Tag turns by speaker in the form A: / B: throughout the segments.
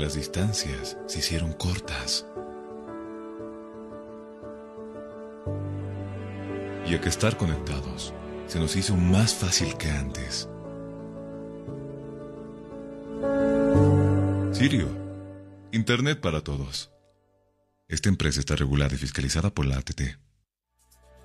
A: las distancias se hicieron cortas. Y a que estar conectados se nos hizo más fácil que antes. Sirio, Internet para todos. Esta empresa está regulada y fiscalizada por la ATT.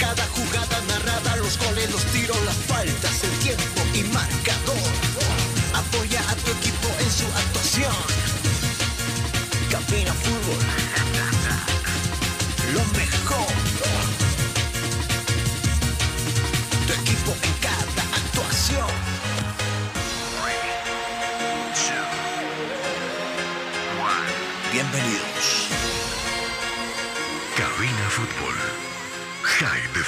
B: Cada jugada narrada, los goles, los tiros, las faltas, el tiempo y marcador. Apoya a tu equipo en su actuación. Cabina Fútbol. Lo mejor. Tu equipo en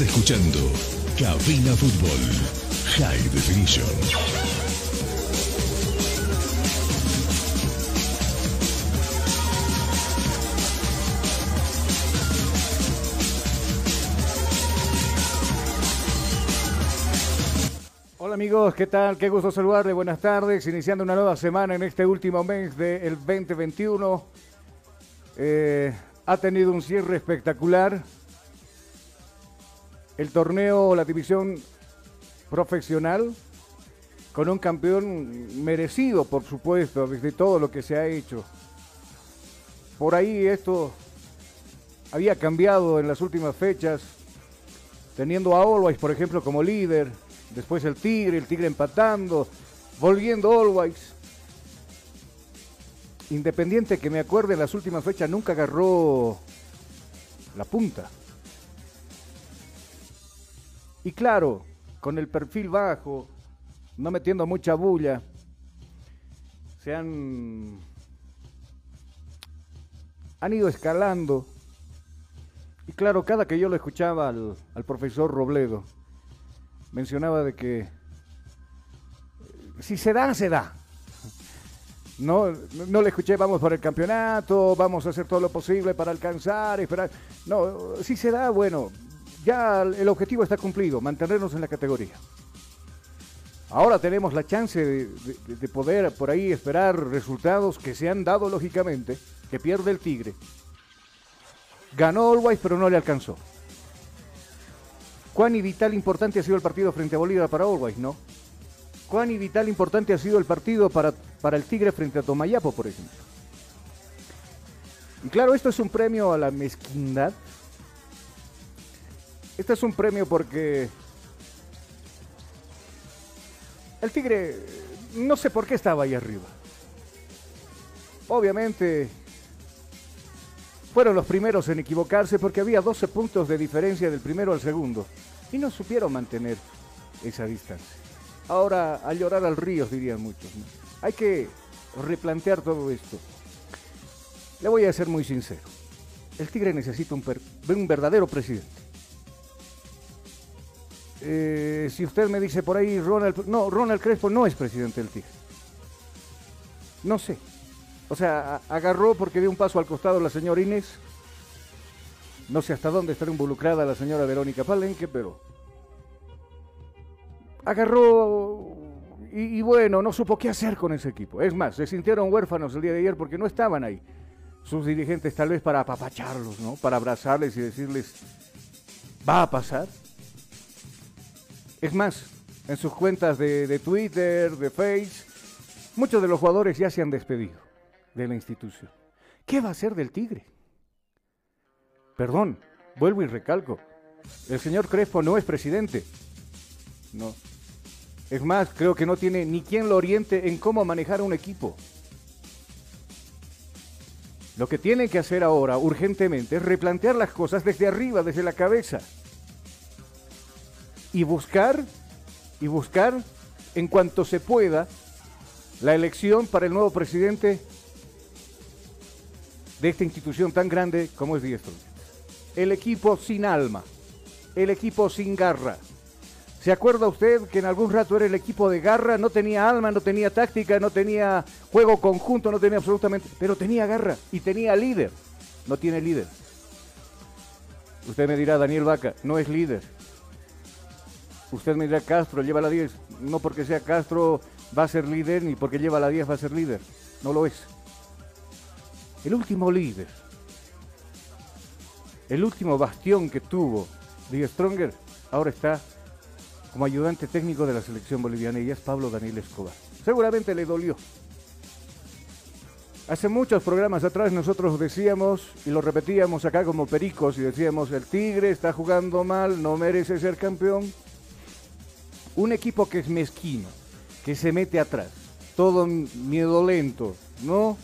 C: Escuchando Cabina Fútbol High Definition.
D: amigos, ¿qué tal? Qué gusto saludarle, buenas tardes, iniciando una nueva semana en este último mes del 2021. Eh, ha tenido un cierre espectacular. El torneo, la división profesional, con un campeón merecido, por supuesto, desde todo lo que se ha hecho. Por ahí esto había cambiado en las últimas fechas, teniendo a Always, por ejemplo, como líder después el Tigre, el Tigre empatando, volviendo Always. Independiente que me acuerde en las últimas fechas nunca agarró la punta. Y claro, con el perfil bajo, no metiendo mucha bulla, se han, han ido escalando. Y claro, cada que yo lo escuchaba al, al profesor Robledo, mencionaba de que si se da, se da. No, no le escuché, vamos por el campeonato, vamos a hacer todo lo posible para alcanzar, esperar. No, si se da, bueno, ya el objetivo está cumplido, mantenernos en la categoría. Ahora tenemos la chance de, poder por ahí esperar resultados que se han dado lógicamente, que pierde el Tigre. Ganó Always, pero no le alcanzó. ¿Cuán y vital importante ha sido el partido frente a Bolívar para Always, no? cuán y vital importante ha sido el partido para, para el Tigre frente a Tomayapo, por ejemplo. Y claro, esto es un premio a la mezquindad. Este es un premio porque el Tigre no sé por qué estaba ahí arriba. Obviamente fueron los primeros en equivocarse porque había 12 puntos de diferencia del primero al segundo y no supieron mantener esa distancia. Ahora, a llorar al río, dirían muchos. Hay que replantear todo esto. Le voy a ser muy sincero. El Tigre necesita un verdadero presidente. Eh, si usted me dice por ahí, Ronald, no, Ronald Crespo no es presidente del Tigre. No sé. O sea, agarró porque dio un paso al costado la señora Inés. No sé hasta dónde estará involucrada la señora Verónica Palenque, pero agarró y, y, bueno, no supo qué hacer con ese equipo. Es más, se sintieron huérfanos el día de ayer porque no estaban ahí. Sus dirigentes tal vez para apapacharlos, ¿no? Para abrazarles y decirles, va a pasar. Es más, en sus cuentas de, de Twitter, de Face, muchos de los jugadores ya se han despedido de la institución. ¿Qué va a hacer del Tigre? Perdón, vuelvo y recalco. El señor Crespo no es presidente. No. Es más, creo que no tiene ni quien lo oriente en cómo manejar un equipo. Lo que tiene que hacer ahora, urgentemente, es replantear las cosas desde arriba, desde la cabeza. Y buscar, y buscar, en cuanto se pueda, la elección para el nuevo presidente de esta institución tan grande como es Diestro. El equipo sin alma, el equipo sin garra. ¿Se acuerda usted que en algún rato era el equipo de garra? No tenía alma, no tenía táctica, no tenía juego conjunto, no tenía absolutamente... Pero tenía garra y tenía líder. No tiene líder. Usted me dirá, Daniel Vaca, no es líder. Usted me dirá, Castro lleva la 10. No porque sea Castro va a ser líder, ni porque lleva la 10 va a ser líder. No lo es. El último líder, el último bastión que tuvo Die Stronger, ahora está como ayudante técnico de la selección boliviana y es Pablo Daniel Escobar. Seguramente le dolió. Hace muchos programas atrás nosotros decíamos y lo repetíamos acá como pericos y decíamos el Tigre está jugando mal, no merece ser campeón. Un equipo que es mezquino, que se mete atrás, todo miedo lento, ¿no?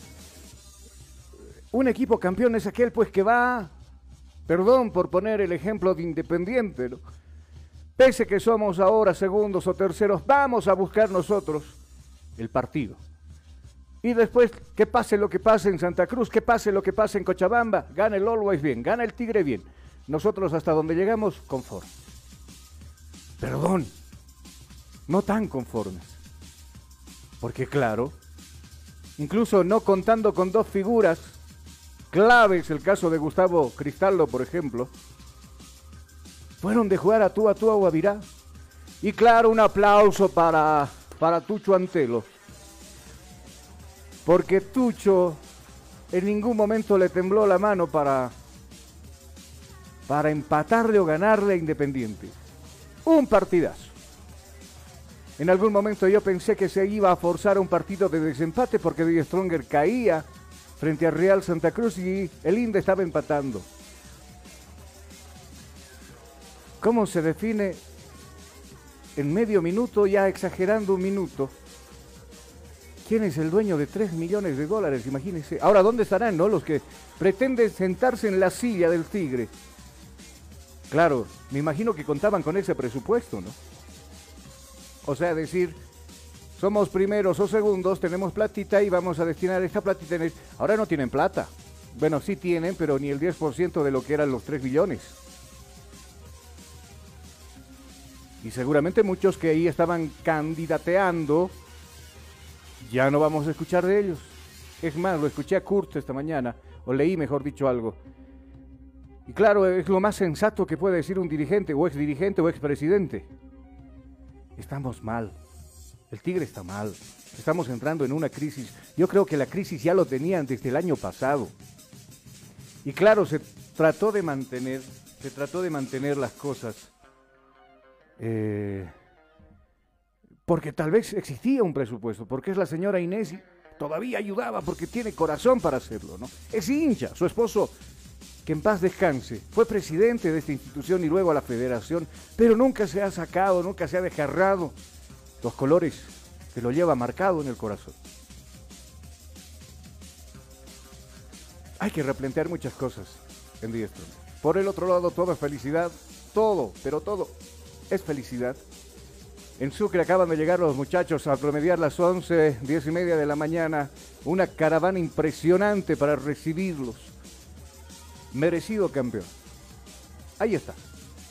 D: Un equipo campeón es aquel pues que va, perdón por poner el ejemplo de Independiente, pese que somos ahora segundos o terceros, vamos a buscar nosotros el partido. Y después, que pase lo que pase en Santa Cruz, que pase lo que pase en Cochabamba, gana el Always bien, gana el Tigre bien. Nosotros hasta donde llegamos, conformes. Perdón, no tan conformes. Porque claro, incluso no contando con dos figuras claves, el caso de Gustavo Cristaldo, por ejemplo, fueron de jugar a tú a tú a Guavirá. Y claro, un aplauso para, para Tucho Antelo. Porque Tucho en ningún momento le tembló la mano para, para empatarle o ganarle a Independiente. Un partidazo. En algún momento yo pensé que se iba a forzar un partido de desempate porque Die Stronger caía frente a Real Santa Cruz y el INDE estaba empatando. ¿Cómo se define en medio minuto, ya exagerando un minuto? ¿Quién es el dueño de 3 millones de dólares? Imagínense. Ahora, ¿dónde estarán no? los que pretenden sentarse en la silla del tigre? Claro, me imagino que contaban con ese presupuesto, ¿no? O sea, decir, somos primeros o segundos, tenemos platita y vamos a destinar esta platita. En Ahora no tienen plata. Bueno, sí tienen, pero ni el 10% de lo que eran los 3 billones. Y seguramente muchos que ahí estaban candidateando, ya no vamos a escuchar de ellos. Es más, lo escuché a Kurt esta mañana, o leí mejor dicho algo. Y claro, es lo más sensato que puede decir un dirigente, o ex dirigente, o ex presidente. Estamos mal. El Tigre está mal. Estamos entrando en una crisis. Yo creo que la crisis ya lo tenían desde el año pasado. Y claro, se trató de mantener, se trató de mantener las cosas eh, porque tal vez existía un presupuesto, porque es la señora Inés y todavía ayudaba porque tiene corazón para hacerlo, ¿no? Es hincha, su esposo, que en paz descanse, fue presidente de esta institución y luego a la federación, pero nunca se ha sacado, nunca se ha desgarrado los colores que lo lleva marcado en el corazón. Hay que replantear muchas cosas en Diestro. Por el otro lado, toda felicidad, todo, pero todo es felicidad. En Sucre acaban de llegar los muchachos a promediar las 11, 10 y media de la mañana. Una caravana impresionante para recibirlos. Merecido campeón. Ahí está.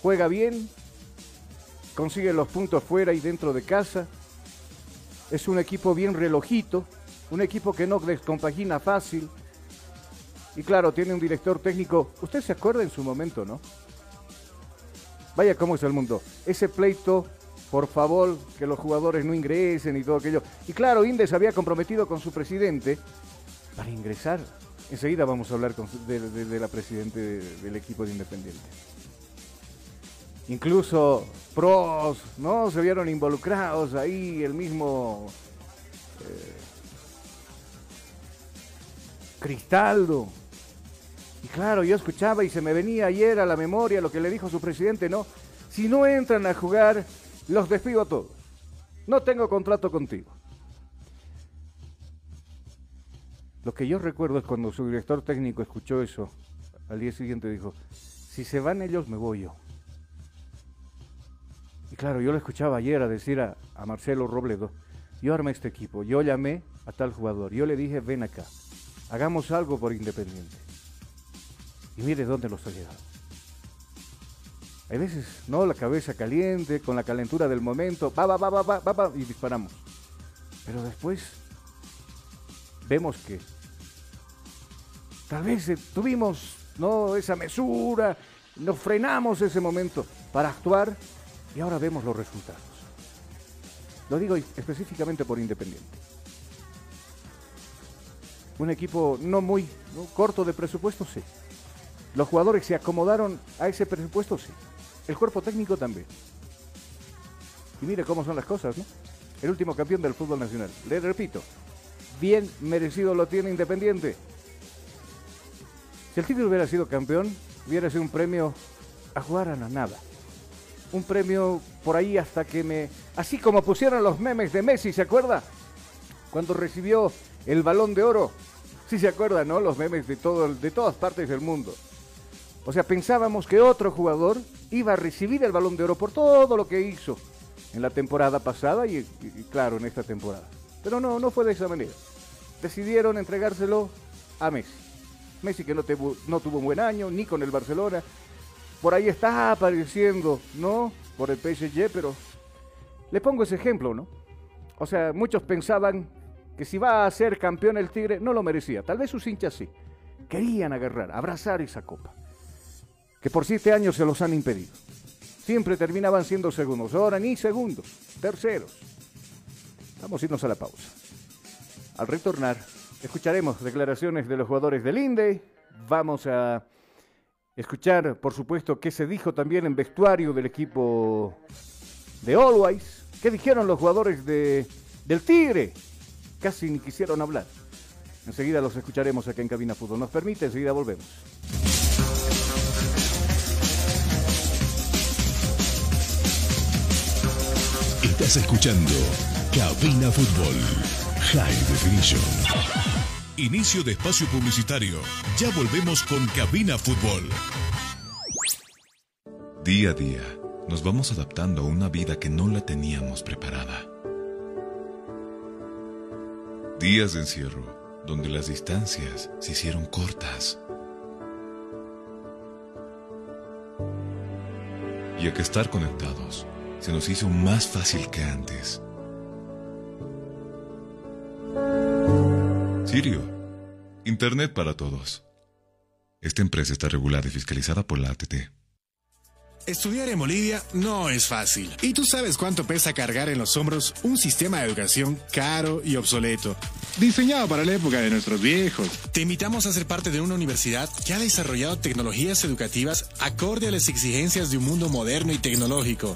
D: Juega bien, consigue los puntos fuera y dentro de casa. Es un equipo bien relojito, un equipo que no descompagina fácil. Y claro, tiene un director técnico. Usted se acuerda en su momento, ¿no? Vaya cómo es el mundo. Ese pleito por favor, que los jugadores no ingresen y todo aquello. Y claro, Indes había comprometido con su presidente para ingresar. Enseguida vamos a hablar de, la presidente del equipo de Independiente. Incluso pros, ¿no? Se vieron involucrados ahí, el mismo eh, Cristaldo. Y claro, yo escuchaba y se me venía ayer a la memoria lo que le dijo su presidente, ¿no? Si no entran a jugar, los despido a todos. No tengo contrato contigo. Lo que yo recuerdo es cuando su director técnico escuchó eso, al día siguiente dijo, si se van ellos, me voy yo. Y claro, yo lo escuchaba ayer a decir a, Marcelo Robledo, yo armé este equipo, yo llamé a tal jugador, yo le dije, ven acá, hagamos algo por Independiente. Y mire dónde los ha llegado. Hay veces, ¿no? La cabeza caliente, con la calentura del momento, va, va, va, va, va, va, va y disparamos. Pero después vemos que tal vez eh, tuvimos, ¿no? Esa mesura, nos frenamos ese momento para actuar y ahora vemos los resultados. Lo digo específicamente por Independiente. Un equipo no muy corto de presupuesto, sí. Los jugadores se acomodaron a ese presupuesto, sí. El cuerpo técnico también. Y mire cómo son las cosas, ¿no? El último campeón del fútbol nacional. Le repito, bien merecido lo tiene Independiente. Si el Tigre hubiera sido campeón, hubiera sido un premio a jugar a la nada. Un premio por ahí hasta que me... Así como pusieron los memes de Messi, ¿se acuerda? Cuando recibió el balón de oro. Sí se acuerda, ¿no? Los memes de, todo, de todas partes del mundo. O sea, pensábamos que otro jugador iba a recibir el balón de oro por todo lo que hizo en la temporada pasada y, claro, en esta temporada. Pero no, no fue de esa manera. Decidieron entregárselo a Messi. Messi que no, tuvo un buen año, ni con el Barcelona. Por ahí está apareciendo, ¿no? Por el PSG, pero le pongo ese ejemplo, ¿no? O sea, muchos pensaban que si va a ser campeón el Tigre, no lo merecía. Tal vez sus hinchas sí. Querían agarrar, abrazar esa copa que por siete años se los han impedido. Siempre terminaban siendo segundos, ahora ni segundos, terceros. Vamos a irnos a la pausa. Al retornar, escucharemos declaraciones de los jugadores del INDE, vamos a escuchar, por supuesto, qué se dijo también en vestuario del equipo de Always, qué dijeron los jugadores de, del Tigre, casi ni quisieron hablar. Enseguida los escucharemos acá en Cabina Fútbol. ¿Nos permite? Enseguida volvemos.
C: Estás escuchando Cabina Fútbol High Definition. Inicio de espacio publicitario. Ya volvemos con Cabina Fútbol.
A: Día a día, nos vamos adaptando a una vida que no la teníamos preparada. Días de encierro, donde las distancias se hicieron cortas. Y hay que estar conectados se nos hizo más fácil que antes. Sirio, Internet para todos. Esta empresa está regulada y fiscalizada por la ATT.
E: Estudiar en Bolivia no es fácil. Y tú sabes cuánto pesa cargar en los hombros un sistema de educación caro y obsoleto. Diseñado para la época de nuestros viejos. Te invitamos a ser parte de una universidad que ha desarrollado tecnologías educativas acorde a las exigencias de un mundo moderno y tecnológico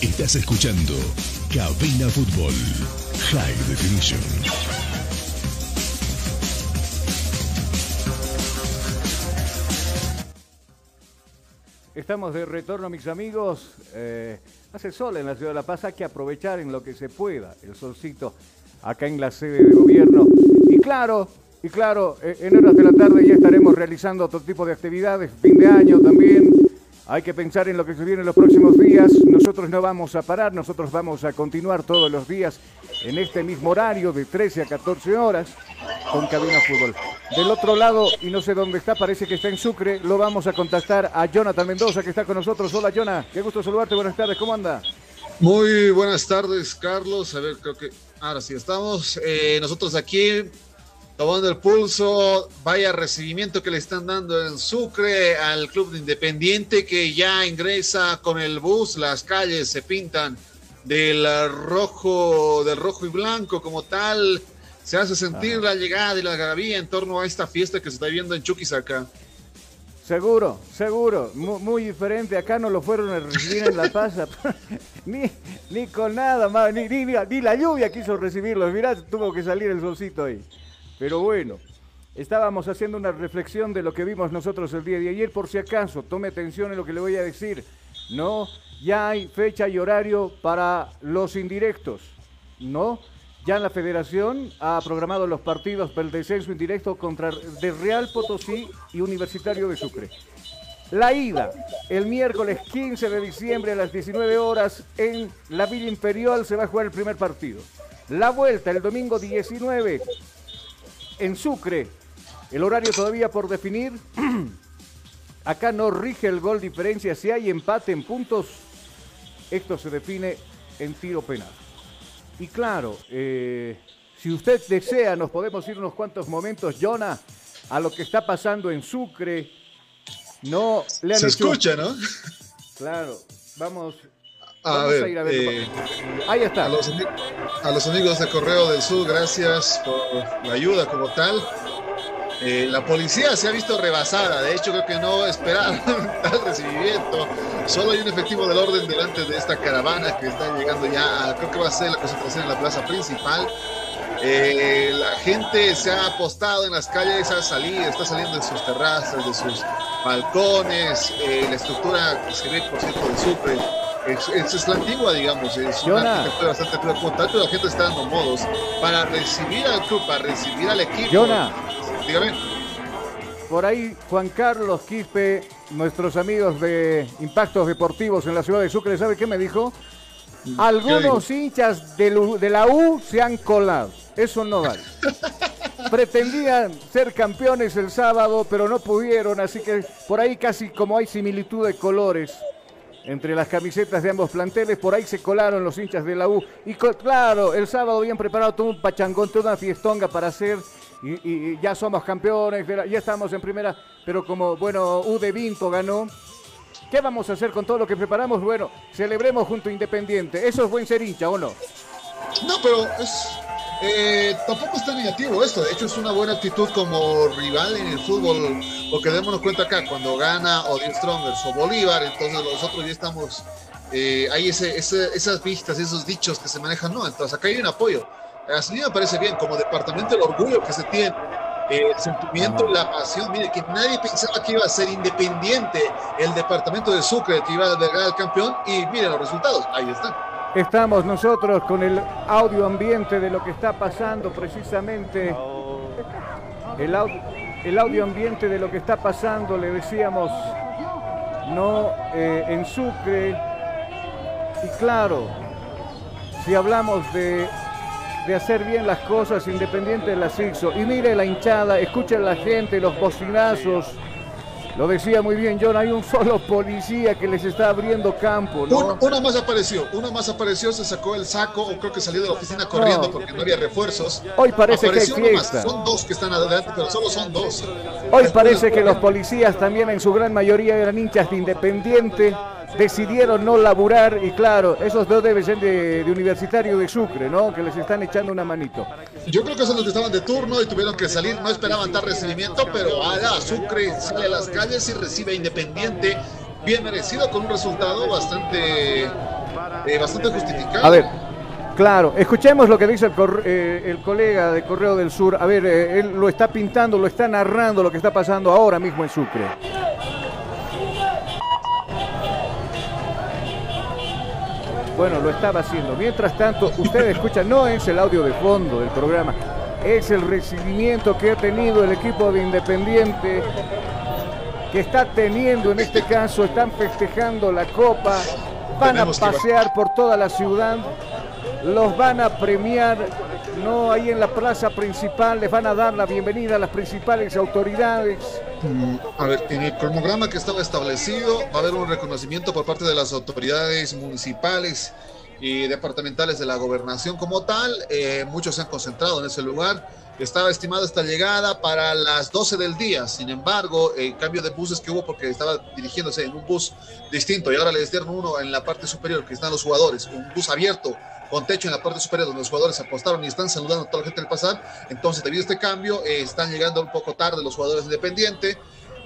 C: Estás escuchando Cabina Fútbol High Definition.
D: Estamos de retorno, mis amigos. Eh, hace sol en la ciudad de La Paz, hay que aprovechar en lo que se pueda el solcito acá en la sede de gobierno. Y claro, y claro, eh, en horas de la tarde ya estaremos realizando otro tipo de actividades, fin de año también. Hay que pensar en lo que se viene en los próximos días. Nosotros no vamos a parar, nosotros vamos a continuar todos los días en este mismo horario de 13 a 14 horas con Cabina Fútbol. Del otro lado, y no sé dónde está, parece que está en Sucre, lo vamos a contactar a Jonathan Mendoza que está con nosotros. Hola Jonah, qué gusto saludarte, buenas tardes, ¿cómo anda?
F: Muy buenas tardes, Carlos. A ver, creo que ahora sí estamos. Eh, nosotros aquí tomando el pulso, vaya recibimiento que le están dando en Sucre al club de Independiente que ya ingresa con el bus, las calles se pintan del rojo, del rojo y blanco como tal, se hace sentir la llegada y la garabía en torno a esta fiesta que se está viendo en Chuquisaca.
D: Seguro, seguro, muy, diferente. Acá no lo fueron a recibir en La Paz, ni, ni con nada, ni, ni, ni, la lluvia quiso recibirlos. Mirá, tuvo que salir el solcito ahí. Pero bueno, estábamos haciendo una reflexión de lo que vimos nosotros el día de ayer. Por si acaso, tome atención en lo que le voy a decir. No, ya hay fecha y horario para los indirectos. No, ya la federación ha programado los partidos para el descenso indirecto contra de Real Potosí y Universitario de Sucre. La ida, el miércoles 15 de diciembre a las 19 horas en la Villa Imperial se va a jugar el primer partido. La vuelta el domingo 19 en Sucre. El horario todavía por definir. Acá no rige el gol diferencia. Si hay empate en puntos, esto se define en tiro penal. Y claro, eh, si usted desea, nos podemos ir unos cuantos momentos, Jonah, a lo que está pasando en Sucre. No
F: le han Se escucha, ¿no?
D: Claro, vamos.
F: A ver, a ir a eh, Ahí está. A los, a los, amigos de Correo del Sur, gracias por la ayuda como tal. Eh, la policía se ha visto rebasada, de hecho creo que no esperaban tal recibimiento. Solo hay un efectivo del orden delante de esta caravana que está llegando ya, creo que va a ser la concentración en la plaza principal. Eh, la gente se ha apostado en las calles, ha salido, está saliendo de sus terrazas, de sus balcones, eh, la estructura que se ve, por cierto, de Sucre. Es, es, la antigua, digamos, es una arquitectura bastante tal, pero la gente está dando modos para recibir al club, para recibir al equipo. Dígame.
D: Por ahí, Juan Carlos Quispe, nuestros amigos de Impactos Deportivos en la ciudad de Sucre, ¿sabe qué me dijo? Algunos hinchas de, la U se han colado. Eso no vale. Pretendían ser campeones el sábado, pero no pudieron, así que por ahí casi como hay similitud de colores entre las camisetas de ambos planteles, por ahí se colaron los hinchas de la U. Y claro, el sábado bien preparado todo un pachangón, toda una fiestonga para hacer y, ya somos campeones, ya estamos en primera, pero como, bueno, U de Vinto ganó, ¿qué vamos a hacer con todo lo que preparamos? Bueno, celebremos junto a Independiente. ¿Eso es buen ser hincha o no?
F: No, pero es, eh, tampoco está negativo esto. De hecho, es una buena actitud como rival en el fútbol. Porque démonos cuenta acá, cuando gana o Strongers o Bolívar, entonces nosotros ya estamos. Eh, hay ese, esas vistas, esos dichos que se manejan. No, entonces acá hay un apoyo. A mí me parece bien, como departamento, el orgullo que se tiene, el sentimiento, la pasión. Mire, que nadie pensaba que iba a ser independiente el departamento de Sucre, que iba a albergar al campeón, y miren los resultados, ahí están.
D: Estamos nosotros con el audio ambiente de lo que está pasando precisamente. El el audio ambiente de lo que está pasando, le decíamos, no eh, en Sucre. Y claro, si hablamos de de hacer bien las cosas independiente de la sexo. Y mire la hinchada, escuchen la gente, los bocinazos. Lo decía muy bien John, hay un solo policía que les está abriendo campo, ¿no?
F: Uno, más apareció, uno más apareció, se sacó el saco, o creo que salió de la oficina corriendo porque no había refuerzos.
D: Hoy parece que hay fiesta.
F: Son dos que están adelante, pero solo son dos.
D: Hoy parece que los policías también en su gran mayoría eran hinchas de Independiente decidieron no laburar y claro, esos dos deben ser de, Universitario de Sucre, ¿no? Que les están echando una manito.
F: Yo creo que son los que estaban de turno y tuvieron que salir, no esperaban dar recibimiento, pero ala, Sucre sale a las calles y recibe Independiente, bien merecido con un resultado bastante, eh, bastante justificado.
D: A ver, Claro, escuchemos lo que dice el, eh, el, colega de Correo del Sur. A ver, eh, él lo está pintando, lo está narrando lo que está pasando ahora mismo en Sucre. Bueno, lo estaba haciendo. Mientras tanto, ustedes escuchan, no es el audio de fondo del programa, es el recibimiento que ha tenido el equipo de Independiente, que está teniendo en este caso, están festejando la copa, van a pasear por toda la ciudad, los van a premiar, no ahí en la plaza principal, les van a dar la bienvenida a las principales autoridades
F: a ver, en el cronograma que estaba establecido va a haber un reconocimiento por parte de las autoridades municipales y departamentales de la gobernación como tal. Eh, muchos se han concentrado en ese lugar. estaba estimada esta llegada para las 12 del día. Sin embargo, el cambio de buses que hubo porque estaba dirigiéndose en un bus distinto y ahora le dieron uno en la parte superior que están los jugadores, un bus abierto con techo en la parte superior donde los jugadores apostaron y están saludando a toda la gente del pasar. Entonces, debido a este cambio, eh, están llegando un poco tarde los jugadores independientes.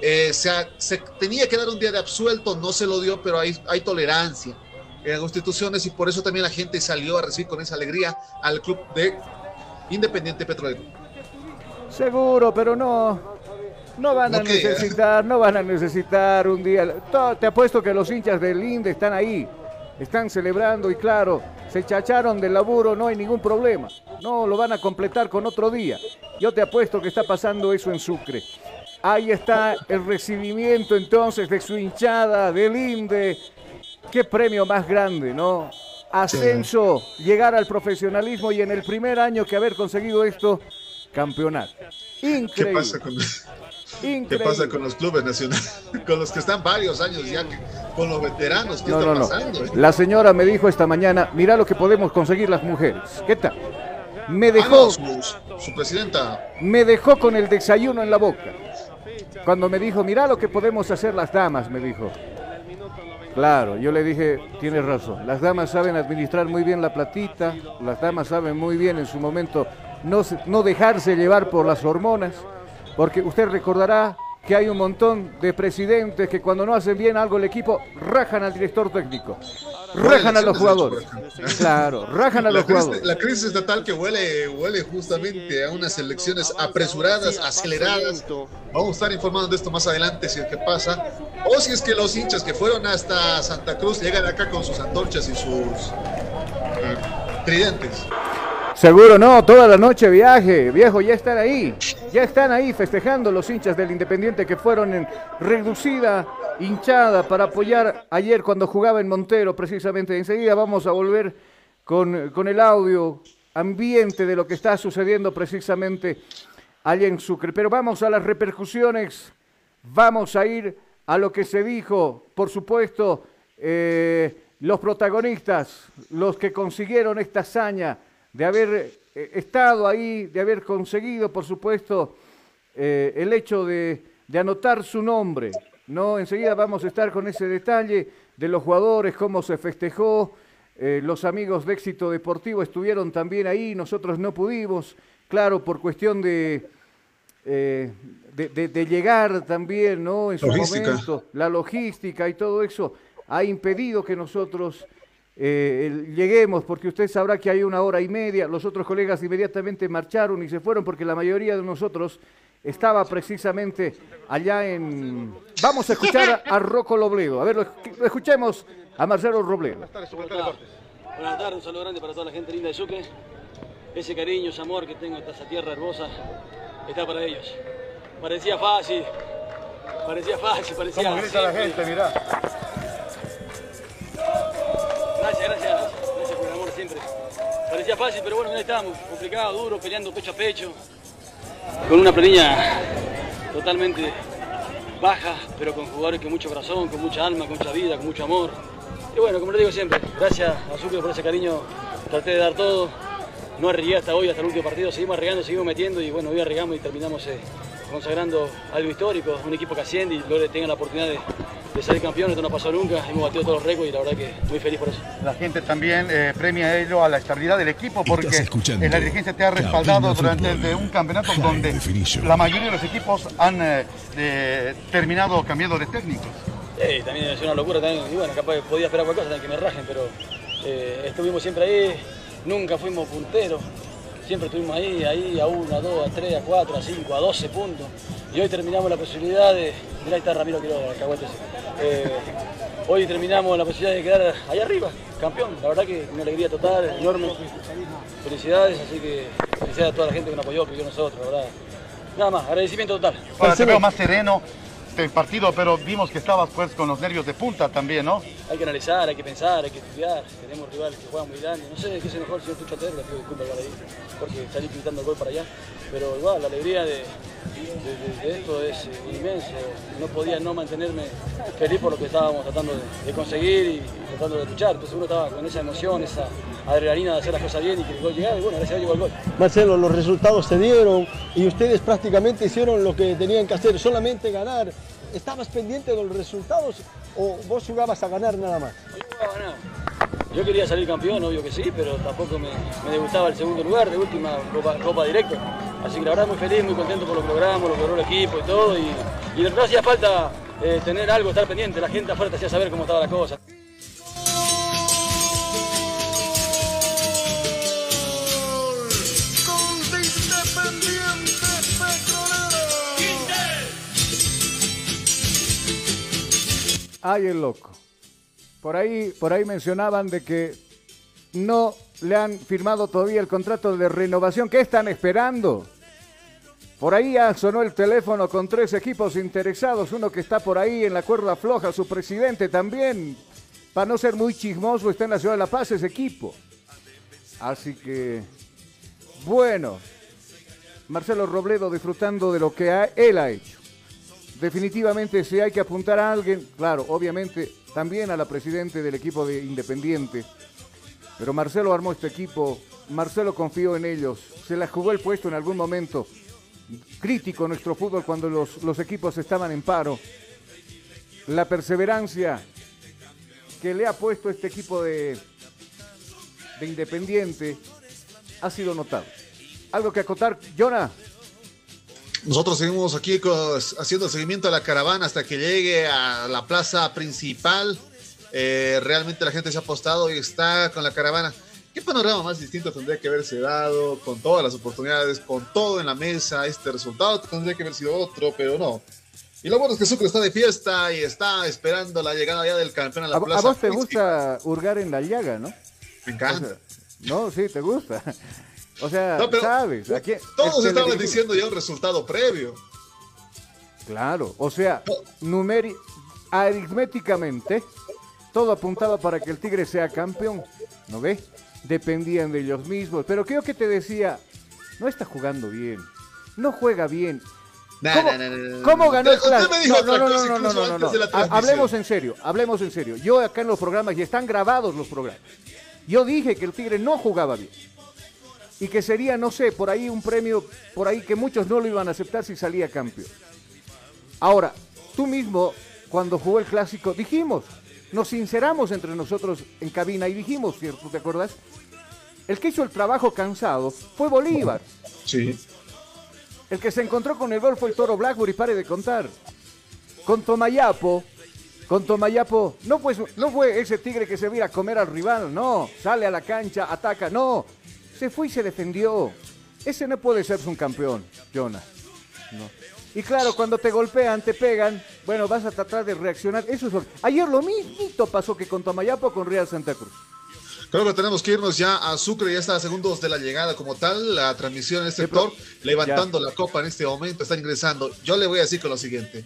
F: Eh, se, se, tenía que dar un día de absuelto, no se lo dio, pero hay, hay tolerancia en las constituciones y por eso también la gente salió a recibir con esa alegría al club de Independiente Petrolero.
D: Seguro, pero no, no van a necesitar, no van a necesitar un día. Te apuesto que los hinchas del INDE están ahí están celebrando y claro, se chacharon del laburo, no hay ningún problema. No, lo van a completar con otro día. Yo te apuesto que está pasando eso en Sucre. Ahí está el recibimiento entonces de su hinchada, del INDE. Qué premio más grande, ¿no? Ascenso, llegar al profesionalismo y en el primer año que haber conseguido esto, campeonato. Increíble.
F: ¿Qué pasa con, ¿Qué pasa con los clubes nacionales? Con los que están varios años ya, con los veteranos, ¿qué está pasando?
D: La señora me dijo esta mañana, mira lo que podemos conseguir las mujeres. ¿Qué tal? Me dejó...
F: Ah, su, presidenta.
D: Me dejó con el desayuno en la boca. Cuando me dijo, mira lo que podemos hacer las damas, me dijo. Claro, yo le dije, tienes razón, las damas saben administrar muy bien la platita, las damas saben muy bien en su momento no, no dejarse llevar por las hormonas porque usted recordará que hay un montón de presidentes que cuando no hacen bien algo el equipo, rajan al director técnico, rajan a los jugadores. Claro, rajan a los jugadores.
F: La crisis estatal que huele, huele justamente a unas elecciones apresuradas, aceleradas. Vamos a estar informando de esto más adelante si es que pasa. O si es que los hinchas que fueron hasta Santa Cruz llegan acá con sus antorchas y sus eh, tridentes.
D: Seguro no, toda la noche viaje, viejo, ya están ahí, ya están ahí festejando los hinchas del Independiente que fueron en reducida hinchada para apoyar ayer cuando jugaba en Montero, precisamente. Enseguida vamos a volver con, con el audio ambiente de lo que está sucediendo precisamente allá en Sucre. Pero vamos a las repercusiones, vamos a ir a lo que se dijo, por supuesto, eh, los protagonistas, los que consiguieron esta hazaña de haber eh, estado ahí, de haber conseguido, por supuesto, eh, el hecho de, anotar su nombre. ¿no? Enseguida vamos a estar con ese detalle de los jugadores, cómo se festejó. Eh, los amigos de éxito deportivo estuvieron también ahí, nosotros no pudimos, claro, por cuestión de, de, llegar también, ¿no? En su momento, la logística y todo eso ha impedido que nosotros eh, lleguemos, porque usted sabrá que hay una hora y media, los otros colegas inmediatamente marcharon y se fueron porque la mayoría de nosotros estaba precisamente allá en... Vamos a escuchar a Rocco Robledo, a ver, lo, escuchemos a Marcelo Robledo. Buenas tardes,
G: Buenas tardes, un saludo grande para toda la gente linda de Sucre. Ese cariño, ese amor que tengo esta tierra hermosa está para ellos. Parecía fácil, parecía fácil, parecía...
D: ¿Cómo grita la gente, mirá?
G: Parecía fácil, pero bueno, ahí estamos, complicado, duro, peleando pecho a pecho, con una planilla totalmente baja, pero con jugadores con mucho corazón, con mucha alma, con mucha vida, con mucho amor. Y bueno, como le digo siempre, gracias a Sucre por ese cariño, traté de dar todo, no arriesgué hasta hoy, hasta el último partido, seguimos arriesgando, seguimos metiendo y bueno, hoy arriesgamos y terminamos eh, consagrando algo histórico, un equipo que asciende y luego tenga la oportunidad de de ser campeón, esto no pasó nunca, hemos batido todos los récords y la verdad que muy feliz por eso.
H: La gente también eh, premia a ello a la estabilidad del equipo porque la dirigencia te ha respaldado durante un campeonato donde la mayoría de los equipos han eh, terminado cambiando de técnicos.
G: Sí, también es una locura también, y bueno, capaz podía esperar cualquier cosa, que me rajen, pero eh, estuvimos siempre ahí, nunca fuimos punteros, siempre estuvimos ahí, ahí a 1, a 2, a 3, a 4, a 5, a 12 puntos. Y hoy terminamos la posibilidad de. Mirá, ahí está Ramiro Quiroga, el eh, hoy terminamos la posibilidad de quedar ahí arriba, campeón. La verdad que una alegría total, enorme. Felicidades, así que felicidades a toda la gente que nos apoyó, que vio nosotros, la verdad. Nada más, agradecimiento total.
H: Ahora te veo más sereno el partido, pero vimos que estabas pues con los nervios de punta también, ¿no?
G: Hay que analizar, hay que pensar, hay que estudiar. Tenemos rivales que juegan muy grande. No sé qué es mejor, si yo escucho a le pido disculpas ahí, porque salí pintando el gol para allá. Pero igual, la alegría de, de, esto es inmenso. No podía no mantenerme feliz por lo que estábamos tratando de, conseguir y, tratando de luchar. Entonces uno estaba con esa emoción, esa adrenalina de hacer las cosas bien y que el gol llegara y bueno, gracias a Dios llegó el gol.
I: Marcelo, los resultados se dieron y ustedes prácticamente hicieron lo que tenían que hacer, solamente ganar. ¿Estabas pendiente de los resultados o vos jugabas a ganar nada más?
G: Yo a ganar. Yo quería salir campeón, obvio que sí, pero tampoco me, me gustaba el segundo lugar, de última Copa, Copa Directa. Así que la verdad muy feliz, muy contento por lo que logramos, lo que logró el equipo y todo. Y, y verdad hacía falta eh, tener algo, estar pendiente. La gente afuera te hacía saber cómo estaba la cosa.
D: Ay, el loco. Por ahí, por ahí mencionaban de que no le han firmado todavía el contrato de renovación. ¿Qué están esperando? Por ahí sonó el teléfono con tres equipos interesados. Uno que está por ahí en la cuerda floja, su presidente también. Para no ser muy chismoso, está en la ciudad de La Paz ese equipo. Así que, bueno, Marcelo Robledo disfrutando de lo que él ha hecho. Definitivamente, si hay que apuntar a alguien, claro, obviamente también a la presidente del equipo de Independiente. Pero Marcelo armó este equipo, Marcelo confió en ellos, se la jugó el puesto en algún momento. Crítico nuestro fútbol cuando los, los equipos estaban en paro. La perseverancia que le ha puesto este equipo de, de Independiente ha sido notable. ¿Algo que acotar, Jonah?
F: Nosotros seguimos aquí haciendo el seguimiento a la caravana hasta que llegue a la plaza principal. Eh, realmente la gente se ha apostado y está con la caravana. ¿Qué panorama más distinto tendría que haberse dado con todas las oportunidades, con todo en la mesa? Este resultado tendría que haber sido otro, pero no. Y lo bueno es que Sucre está de fiesta y está esperando la llegada ya del campeón a la plaza.
D: A vos te gusta hurgar en la llaga, ¿no?
F: Me encanta.
D: no, sí, te gusta. O sea, sabes.
F: todos estaban diciendo ya un resultado previo.
D: Claro, o sea, aritméticamente, todo apuntaba para que el Tigre sea campeón. ¿No ves? Dependían de ellos mismos. Pero creo que te decía, no está jugando bien. No juega bien. ¿Cómo, ganó el clásico? No, no, no, no, no, no, no. Hablemos en serio, hablemos en serio. Yo acá en los programas, y están grabados los programas, yo dije que el Tigre no jugaba bien y que sería, no sé, por ahí un premio, por ahí que muchos no lo iban a aceptar si salía campeón. Ahora, tú mismo, cuando jugó el clásico, dijimos, nos sinceramos entre nosotros en cabina y dijimos, ¿cierto? ¿Te acuerdas? El que hizo el trabajo cansado fue Bolívar.
F: Sí.
D: El que se encontró con el gol fue el Toro Blackburn y pare de contar. Con Tomayapo, con Tomayapo, no, pues, no fue ese tigre que se viera a comer al rival, no, sale a la cancha, ataca, no, se fue y se defendió. Ese no puede ser un campeón, Jonah. Y claro, cuando te golpean, te pegan, bueno, vas a tratar de reaccionar. Eso es Ayer lo mismo pasó que con Tomayapo con Real Santa Cruz.
F: Creo que tenemos que irnos ya a Sucre, ya está a segundos de la llegada como tal, la transmisión en este sector, levantando la copa en este momento, está ingresando. Yo le voy a decir con lo siguiente,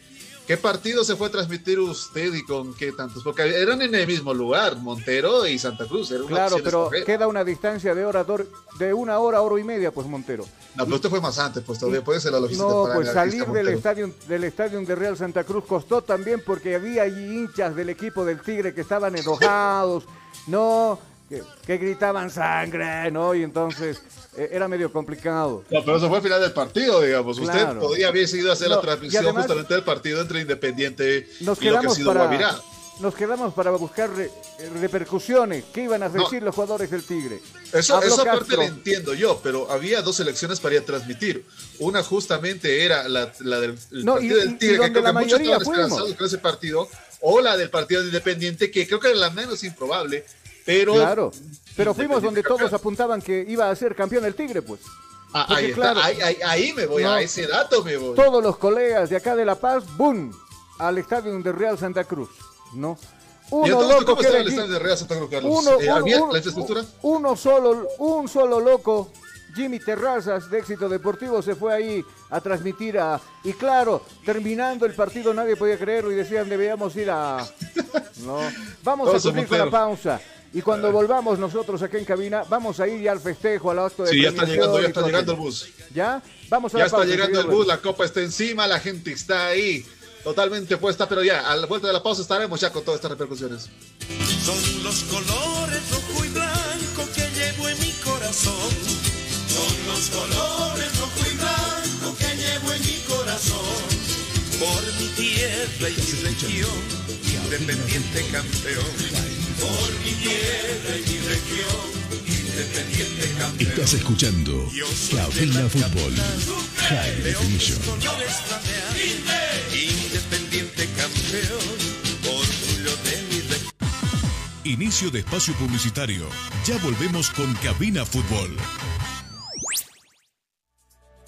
F: ¿Qué partido se fue a transmitir usted y con qué tantos? Porque eran en el mismo lugar, Montero y Santa Cruz.
D: claro, pero queda una distancia de hora, de una hora, hora y media, pues Montero.
F: No, pero usted fue más antes, pues todavía puede ser la logística.
D: No, pues salir del estadio, del estadio de Real Santa Cruz costó también porque había allí hinchas del equipo del Tigre que estaban enojados. no, que, gritaban sangre, ¿no? Y entonces eh, era medio complicado.
F: No, pero eso fue el final del partido, digamos. Usted podía haber ido a hacer la transmisión justamente del partido entre Independiente
D: nos y lo que ha sido para, Nos quedamos para buscar repercusiones. ¿Qué iban a decir los jugadores del Tigre?
F: Eso, esa parte lo entiendo yo, pero había dos elecciones para ir a transmitir. Una justamente era la, del partido del Tigre, que creo que muchos estaban esperanzados con ese partido, o la del partido de Independiente, que creo que era la menos improbable, pero.
D: Claro. Pero fuimos donde todos apuntaban que iba a ser campeón el Tigre, pues.
F: Ah, ahí, claro, ahí, me voy, a ese dato me voy.
D: Todos los colegas de acá de La Paz, ¡boom! Al estadio de Real Santa Cruz, ¿no?
F: Uno loco ¿Cómo estaba el estadio de Real Santa Cruz, Carlos? Uno,
D: eh, la infraestructura? Uno solo, un solo loco Jimmy Terrazas de Éxito Deportivo se fue ahí a transmitir a... Y claro, terminando el partido nadie podía creerlo y decían debíamos ir a... No, vamos a cumplir con la pausa. Y cuando volvamos nosotros aquí en cabina, vamos a ir ya al festejo, al acto de
F: Sí, ya está llegando, ya está llegando el bus.
D: ¿Ya? Vamos
F: a Ya está llegando el bus, la copa está encima, la gente está ahí totalmente puesta, pero ya, a la vuelta de la pausa estaremos ya con todas estas repercusiones.
J: Son los colores rojo y blanco que llevo en mi corazón. Son los colores rojo y blanco que llevo en mi corazón. Por mi tierra y mi región, independiente campeón. Por mi tierra y mi región, independiente campeón.
C: Estás escuchando Cabina Fútbol High Definition.
J: Independiente campeón, orgullo de mi región.
C: Inicio de espacio publicitario. Ya volvemos con Cabina Fútbol.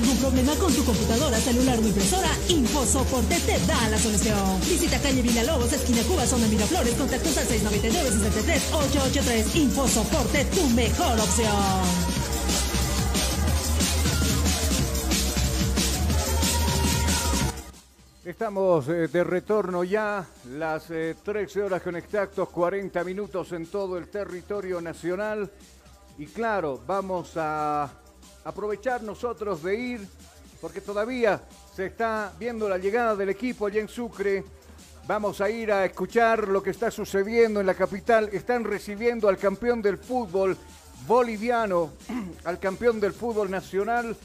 B: Algún problema con tu computadora, celular o impresora, InfoSoporte te da la solución. Visita calle Villalobos, esquina Cuba, zona Miraflores, contactos al 699-63-883. InfoSoporte, tu mejor opción.
D: Estamos eh, de retorno ya, las 13 eh, horas con exactos 40 minutos en todo el territorio nacional. Y claro, vamos a aprovechar nosotros de ir, porque todavía se está viendo la llegada del equipo allá en Sucre. Vamos a ir a escuchar lo que está sucediendo en la capital. Están recibiendo al campeón del fútbol boliviano, al campeón del fútbol nacional.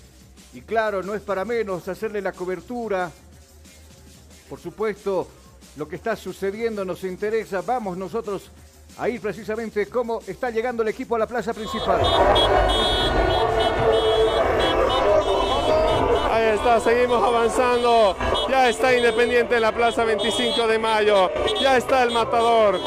D: Y claro, no es para menos hacerle la cobertura. Por supuesto, lo que está sucediendo nos interesa. Vamos nosotros a ir precisamente cómo está llegando el equipo a la plaza principal.
K: Ahí está, seguimos avanzando. Ya está Independiente en la plaza 25 de mayo. Ya está el matador.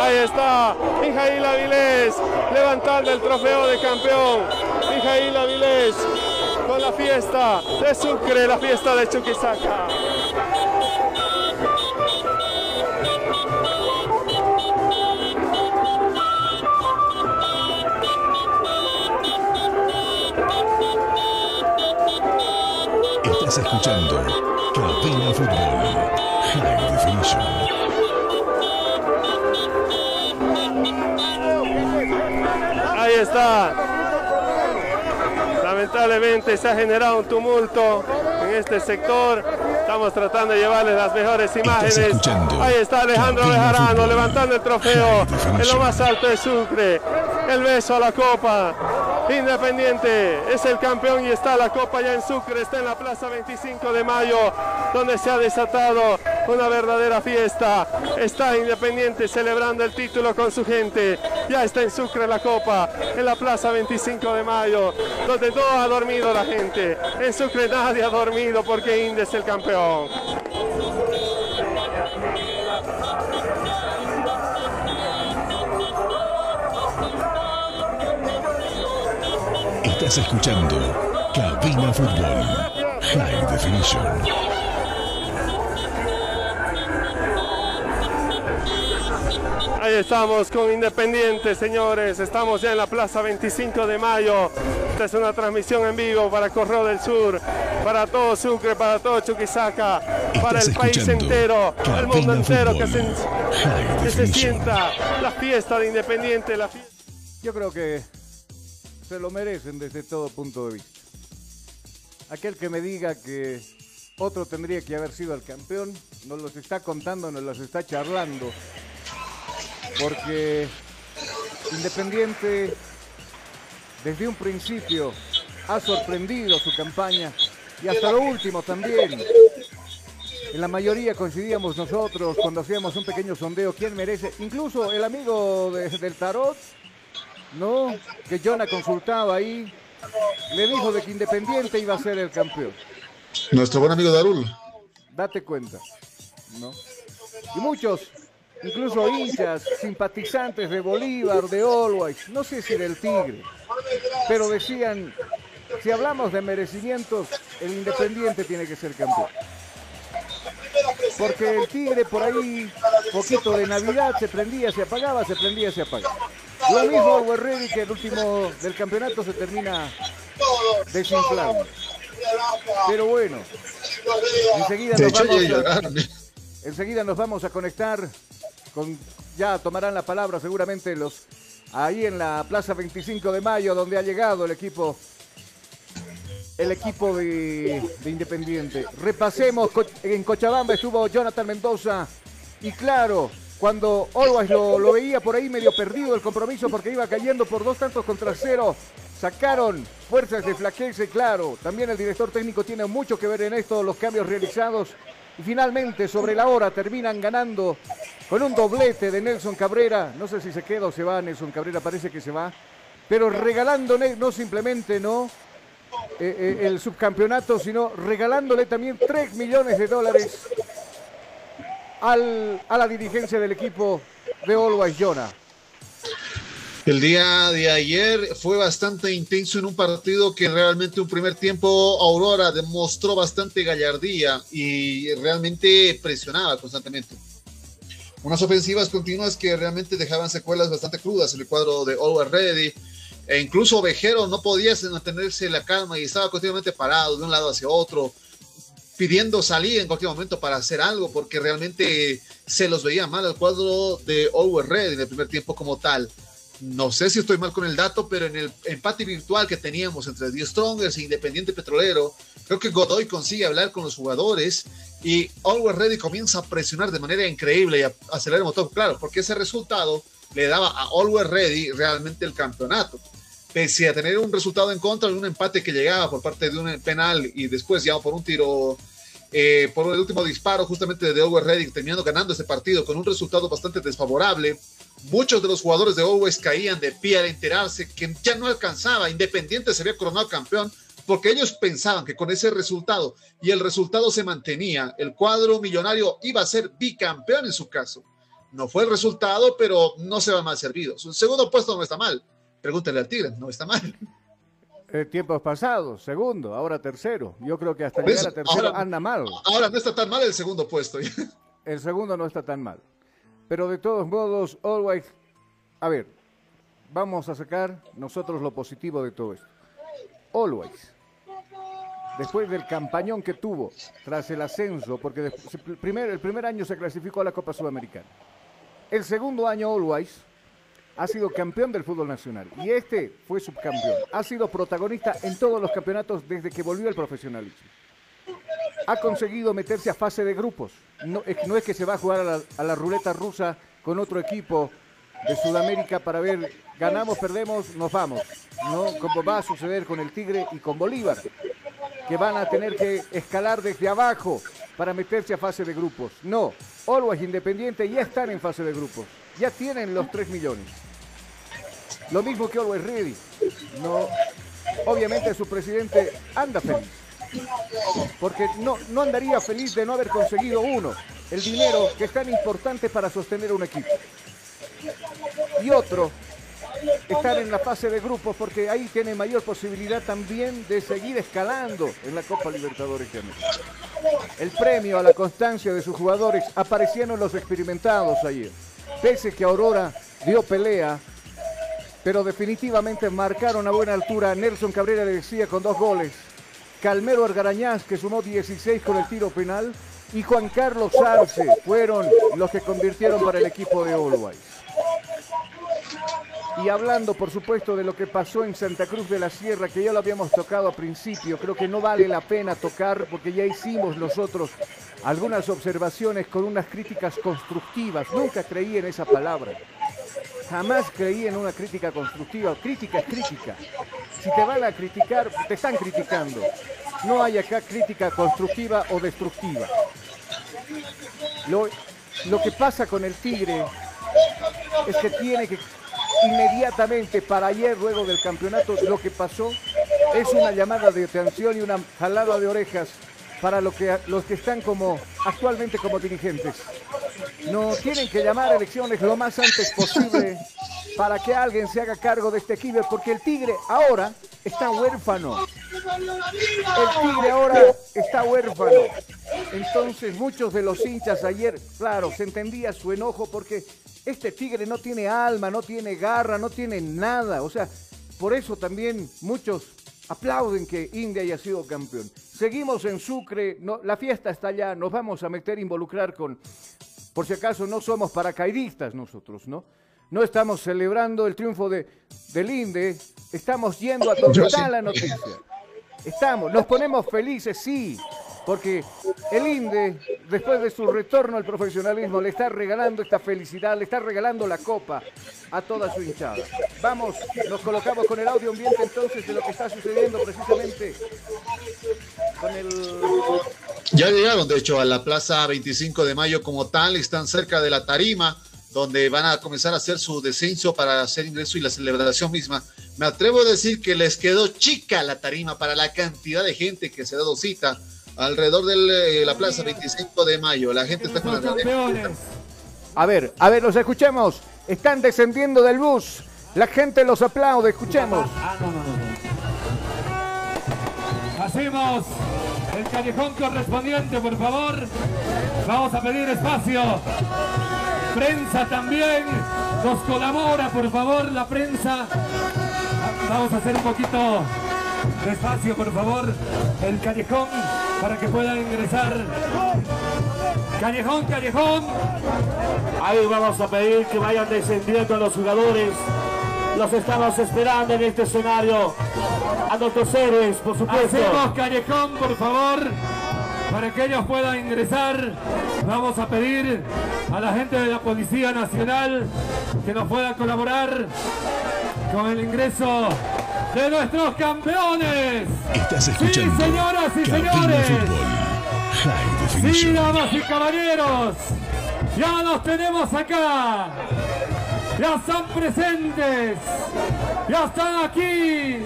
K: Ahí está Mijail Avilés levantando el trofeo de campeón. Mijail Avilés con la fiesta de Sucre, la fiesta de Chuquisaca.
C: Estás escuchando Cabina Fútbol High Definition.
K: Ahí está. Lamentablemente se ha generado un tumulto en este sector. Estamos tratando de llevarles las mejores imágenes. Ahí está Alejandro Bejarano levantando el trofeo en lo más alto de Sucre. El beso a la copa. Independiente es el campeón y está la copa ya en Sucre, está en la plaza 25 de mayo, donde se ha desatado una verdadera fiesta. Está Independiente celebrando el título con su gente. Ya está en Sucre la copa, en la plaza 25 de mayo, donde no ha dormido la gente. En Sucre nadie ha dormido porque Inde es el campeón.
C: Estás escuchando Cabina Fútbol High Definition.
K: Ahí estamos con Independiente, señores. Estamos ya en la Plaza 25 de Mayo. Esta es una transmisión en vivo para Correo del Sur, para todo Sucre, para todo Chuquisaca, para el país entero, el mundo entero que se, que se sienta la fiesta de Independiente. La fiesta.
D: Yo creo que se lo merecen desde todo punto de vista. Aquel que me diga que otro tendría que haber sido el campeón, nos los está contando, nos los está charlando. Porque Independiente desde un principio ha sorprendido su campaña y hasta lo último también. En la mayoría coincidíamos nosotros cuando hacíamos un pequeño sondeo quién merece, incluso el amigo del tarot ¿no? Que Jonah consultaba ahí, le dijo de que Independiente iba a ser el campeón.
F: Nuestro buen amigo Darul.
D: Date cuenta, ¿no? Y muchos, incluso hinchas, simpatizantes de Bolívar, de Always, no sé si del Tigre, pero decían, si hablamos de merecimientos, el Independiente tiene que ser campeón. Porque el Tigre por ahí, poquito de Navidad, se prendía, se apagaba, se prendía, se apagaba. Lo mismo Ready que el último del campeonato se termina desinflando. Pero bueno, enseguida nos, vamos a, enseguida nos vamos a conectar con, ya tomarán la palabra seguramente los ahí en la Plaza 25 de Mayo donde ha llegado el equipo el equipo de, Independiente. Repasemos, en Cochabamba estuvo Jonathan Mendoza. Y claro, cuando Always lo, veía por ahí medio perdido el compromiso porque iba cayendo por dos tantos contra cero, sacaron fuerzas de flaqueza, claro, también el director técnico tiene mucho que ver en esto, los cambios realizados. Y finalmente sobre la hora terminan ganando con un doblete de Nelson Cabrera, no sé si se queda o se va Nelson Cabrera, parece que se va, pero regalando no simplemente no eh, el subcampeonato, sino regalándole también 3 millones de dólares al, a la dirigencia del equipo de Always Jonah.
F: El día de ayer fue bastante intenso en un partido que realmente un primer tiempo Aurora demostró bastante gallardía y realmente presionaba constantemente. Unas ofensivas continuas que realmente dejaban secuelas bastante crudas en el cuadro de Always Ready e incluso Vejero no podía mantenerse la calma y estaba continuamente parado de un lado hacia otro, pidiendo salir en cualquier momento para hacer algo, porque realmente se los veía mal al cuadro de Over Red en el primer tiempo como tal. No sé si estoy mal con el dato, pero en el empate virtual que teníamos entre The Strongers e Independiente Petrolero, creo que Godoy consigue hablar con los jugadores y Always Ready comienza a presionar de manera increíble y a acelerar el motor, claro, porque ese resultado le daba a Always Ready realmente el campeonato. Pese a tener un resultado en contra un empate que llegaba por parte de un penal y después ya por un tiro, eh, por el último disparo justamente de Always Ready, terminando ganando ese partido con un resultado bastante desfavorable. Muchos de los jugadores de Always caían de pie al enterarse que ya no alcanzaba, Independiente se había coronado campeón, porque ellos pensaban que con ese resultado y el resultado se mantenía, el cuadro millonario iba a ser bicampeón en su caso. No fue el resultado, pero no se va mal servido. Su segundo puesto no está mal. Pregúntale al Tigre, no está mal.
D: Eh, tiempos pasados, segundo, ahora tercero. Yo creo que hasta llegar a tercero anda mal.
F: Ahora no está tan mal el segundo puesto.
D: el segundo no está tan mal. Pero de todos modos, Always, a ver, vamos a sacar nosotros lo positivo de todo esto. Always, después del campañón que tuvo tras el ascenso, porque el primer, el primer año se clasificó a la Copa Sudamericana el segundo año Always ha sido campeón del fútbol nacional y este fue subcampeón. Ha sido protagonista en todos los campeonatos desde que volvió al profesionalismo. Ha conseguido meterse a fase de grupos. No, es que se va a jugar a la, ruleta rusa con otro equipo de Sudamérica para ver, ganamos, perdemos, nos vamos. ¿no? Como va a suceder con el Tigre y con Bolívar, que van a tener que escalar desde abajo para meterse a fase de grupos. No, Always Independiente ya están en fase de grupos. Ya tienen los 3 millones. Lo mismo que Always Ready. No, obviamente su presidente anda feliz. Porque no, no andaría feliz de no haber conseguido uno, el dinero que es tan importante para sostener un equipo. Y otro, estar en la fase de grupos porque ahí tiene mayor posibilidad también de seguir escalando en la Copa Libertadores. El premio a la constancia de sus jugadores aparecieron los experimentados ayer. Pese que Aurora dio pelea, pero definitivamente marcaron a buena altura. Nelson Cabrera le decía con dos goles. Calmero Argarañaz que sumó 16 con el tiro penal y Juan Carlos Arce fueron los que convirtieron para el equipo de Uruguay. Y hablando, por supuesto, de lo que pasó en Santa Cruz de la Sierra, que ya lo habíamos tocado a principio, creo que no vale la pena tocar porque ya hicimos nosotros algunas observaciones con unas críticas constructivas. Nunca creí en esa palabra. Jamás creí en una crítica constructiva. Crítica es crítica. Si te van a criticar, te están criticando. No hay acá crítica constructiva o destructiva. Lo, lo que pasa con el Tigre es que tiene que inmediatamente para ayer, luego del campeonato, lo que pasó es una llamada de atención y una jalada de orejas para lo que, los que están como actualmente como dirigentes. No tienen que llamar a elecciones lo más antes posible para que alguien se haga cargo de este equipo, porque el Tigre ahora está huérfano. El Tigre ahora está huérfano. Entonces muchos de los hinchas ayer, claro, se entendía su enojo porque este Tigre no tiene alma, no tiene garra, no tiene nada. O sea, por eso también muchos aplauden que India haya sido campeón. Seguimos en Sucre, no, la fiesta está allá, nos vamos a meter, involucrar con, por si acaso no somos paracaidistas nosotros, ¿no? No estamos celebrando el triunfo de, del INDE, estamos yendo a donde está la noticia. Estamos, nos ponemos felices, sí, porque el INDE, después de su retorno al profesionalismo, le está regalando esta felicidad, le está regalando la copa a toda su hinchada. Vamos, nos colocamos con el audio ambiente entonces de lo que está sucediendo precisamente con el...
F: Ya llegaron, de hecho, a la Plaza 25 de Mayo como tal, están cerca de la tarima donde van a comenzar a hacer su descenso para hacer ingreso y la celebración misma. Me atrevo a decir que les quedó chica la tarima para la cantidad de gente que se ha dado cita alrededor de eh, la plaza 25 de mayo. La gente está con la
D: A ver, a ver, los escuchemos. Están descendiendo del bus. La gente los aplaude, escuchemos. Ah,
L: Hacemos el callejón correspondiente, por favor. Vamos a pedir espacio. Prensa también nos colabora, por favor, la prensa. Vamos a hacer un poquito de espacio, por favor. El callejón para que puedan ingresar. Callejón, callejón. Ahí vamos a pedir que vayan descendiendo los jugadores. Los estamos esperando en este escenario. A nuestros héroes, por supuesto. Hacemos callejón, por favor para que ellos puedan ingresar. Vamos a pedir a la gente de la Policía Nacional que nos pueda colaborar con el ingreso de nuestros campeones.
C: Estás escuchando.
L: Sí, señoras y señores. Sí, damas y caballeros. Ya los tenemos acá. Ya están presentes. Ya están aquí.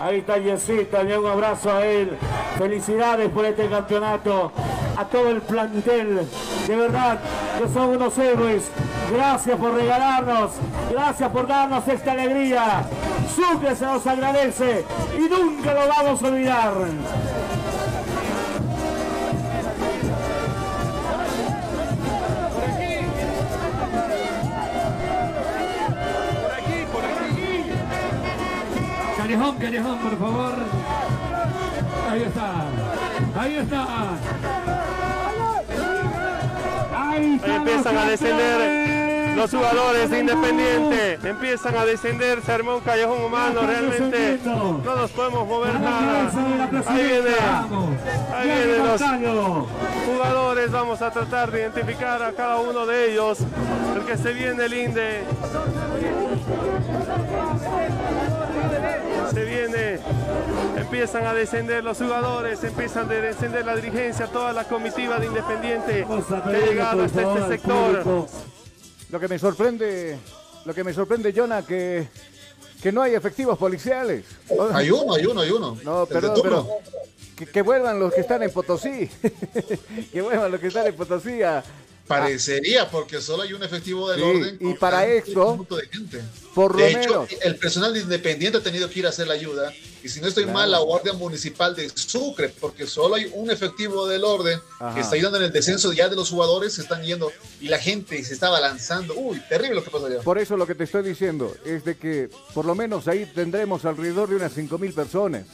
L: Ahí está Yesita, un abrazo a él. Felicidades por este campeonato. A todo el plantel. De verdad, que son unos héroes. Gracias por regalarnos. Gracias por darnos esta alegría. Sucre se nos agradece y nunca lo vamos a olvidar. Callejón, callejón, por favor. Ahí está. Ahí está. Ahí, empiezan a descender los jugadores de Independiente. Empiezan a descender. Se armó un callejón humano. Realmente no nos podemos mover nada. Ahí viene. Ahí vienen los jugadores. Vamos a tratar de identificar a cada uno de ellos. El que se viene el Inde se viene, empiezan a descender los jugadores, empiezan a descender la dirigencia, toda la comitiva de Independiente que ha llegado hasta este sector.
D: Lo que me sorprende, lo que me sorprende, Jonah, que, que no hay efectivos policiales.
F: Hay uno, hay uno, hay uno.
D: No, perdón, pero que, que, vuelvan los que están en Potosí. que vuelvan los que están en Potosí a,
F: Parecería, porque solo hay un efectivo del orden.
D: Y para eso, por lo menos.
F: el personal independiente ha tenido que ir a hacer la ayuda. Y si no estoy mal, la Guardia Municipal de Sucre, porque solo hay un efectivo del orden que está ayudando en el descenso ya de los jugadores, se están yendo y la gente se está balanzando. Uy, terrible lo que pasó allá.
D: Por eso lo que te estoy diciendo es de que por lo menos ahí tendremos alrededor de unas 5 mil personas